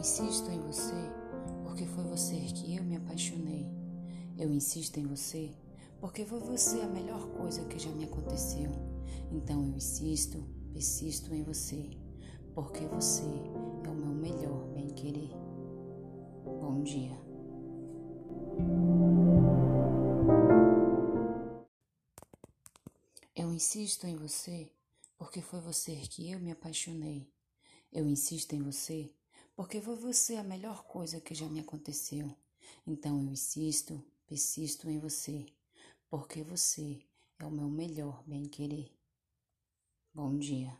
insisto em você porque foi você que eu me apaixonei. Eu insisto em você porque foi você a melhor coisa que já me aconteceu. Então eu insisto, persisto em você porque você é o meu melhor bem-querer. Bom dia. Eu insisto em você porque foi você que eu me apaixonei. Eu insisto em você porque foi você a melhor coisa que já me aconteceu. Então eu insisto, persisto em você, porque você é o meu melhor bem-querer. Bom dia.